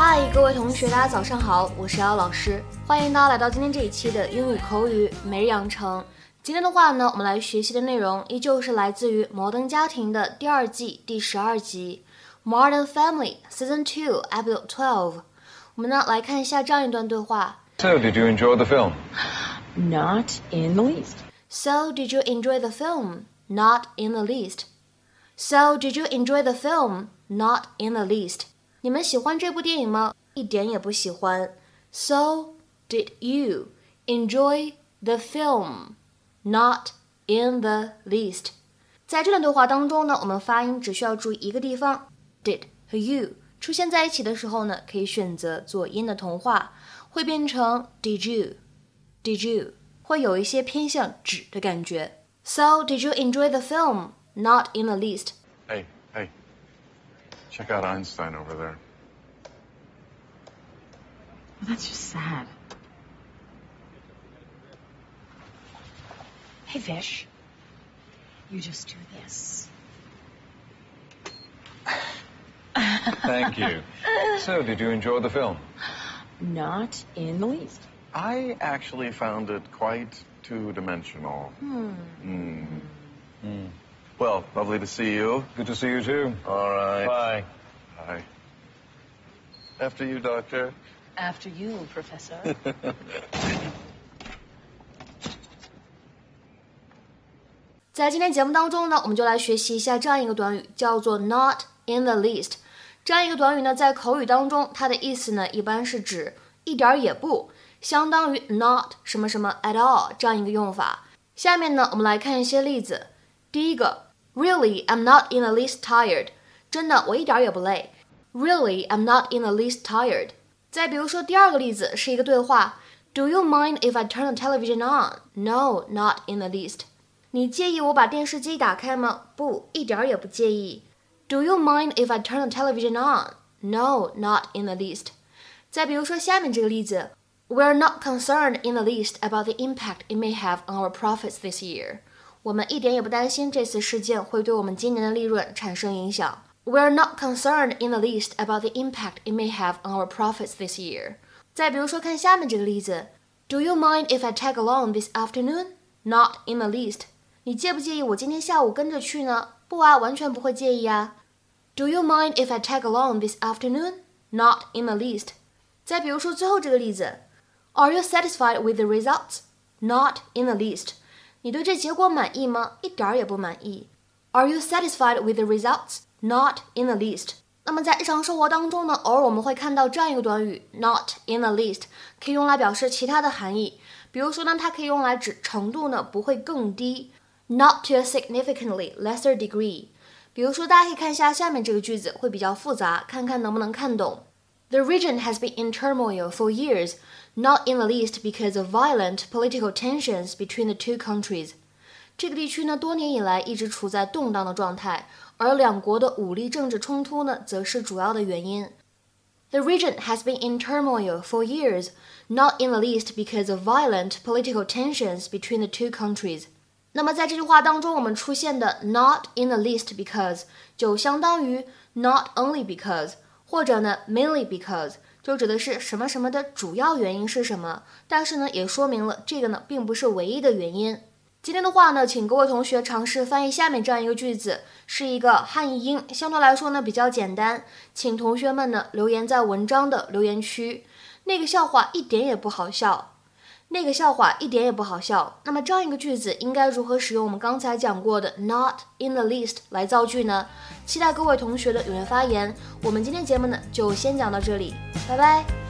Hi, 各位同学，大家早上好，我是姚老师，欢迎大家来到今天这一期的英语口语每日养成。今天的话呢，我们来学习的内容依旧是来自于《摩登家庭》的第二季第十二集，《Modern Family Season Two Episode Twelve》。我们呢来看一下这样一段对话：So did you enjoy the film? Not in the least. So did you enjoy the film? Not in the least. So, did you enjoy the film? Not in the least. 你们喜欢这部电影吗？一点也不喜欢。So, did you enjoy the film? Not in the least. 在这段对话当中呢，我们发音只需要注意一个地方，did 和 you 出现在一起的时候呢，可以选择做音的同化，会变成 did you, did you，会有一些偏向指的感觉。So, did you enjoy the film? Not in the least. Hey, hey. Check out Einstein over there. Well, that's just sad. Hey, Vish. You just do this. Thank you. so, did you enjoy the film? Not in the least. I actually found it quite two dimensional. Hmm. Hmm. Well, lovely to see you. Good to see you too. All right. Bye. Bye. After you, Doctor. After you, Professor. 在今天节目当中呢，我们就来学习一下这样一个短语，叫做 not in the least。这样一个短语呢，在口语当中，它的意思呢，一般是指一点儿也不，相当于 not 什么什么 at all 这样一个用法。下面呢，我们来看一些例子。第一个 ，Really, I'm not in the least tired。真的，我一点儿也不累。Really, I'm not in the least tired。再比如说第二个例子是一个对话，Do you mind if I turn the television on? No, not in the least。你介意我把电视机打开吗？不，一点儿也不介意。Do you mind if I turn the television on? No, not in the least. 再比如说下面这个例子，We're not concerned in the least about the impact it may have on our profits this year. 我们一点也不担心这次事件会对我们今年的利润产生影响。We're not concerned in the least about the impact it may have on our profits this year. 再比如说看下面这个例子，Do you mind if I tag along this afternoon? Not in the least. 你介不介意我今天下午跟着去呢？不啊，完全不会介意啊。Do you mind if I tag along this afternoon? Not in the least. 再比如说最后这个例子，Are you satisfied with the results? Not in the least. 你对这结果满意吗？一点儿也不满意。Are you satisfied with the results? Not in the least. 那么在日常生活当中呢，偶尔我们会看到这样一个短语，not in the least，可以用来表示其他的含义。比如说呢，它可以用来指程度呢不会更低。Not to a significantly lesser degree。比如说，大家可以看一下下面这个句子，会比较复杂，看看能不能看懂。The region has been in turmoil for years, not in the least because of violent political tensions between the two countries. 这个地区呢，多年以来一直处在动荡的状态，而两国的武力政治冲突呢，则是主要的原因。The region has been in turmoil for years, not in the least because of violent political tensions between the two countries. 那么在这句话当中，我们出现的 not in the least because 就相当于 not only because， 或者呢 mainly because，就指的是什么什么的主要原因是什么，但是呢也说明了这个呢并不是唯一的原因。今天的话呢，请各位同学尝试翻译下面这样一个句子，是一个汉译英，相对来说呢比较简单，请同学们呢留言在文章的留言区。那个笑话一点也不好笑。那个笑话一点也不好笑。那么这样一个句子应该如何使用我们刚才讲过的 not in the least 来造句呢？期待各位同学的踊跃发言。我们今天节目呢就先讲到这里，拜拜。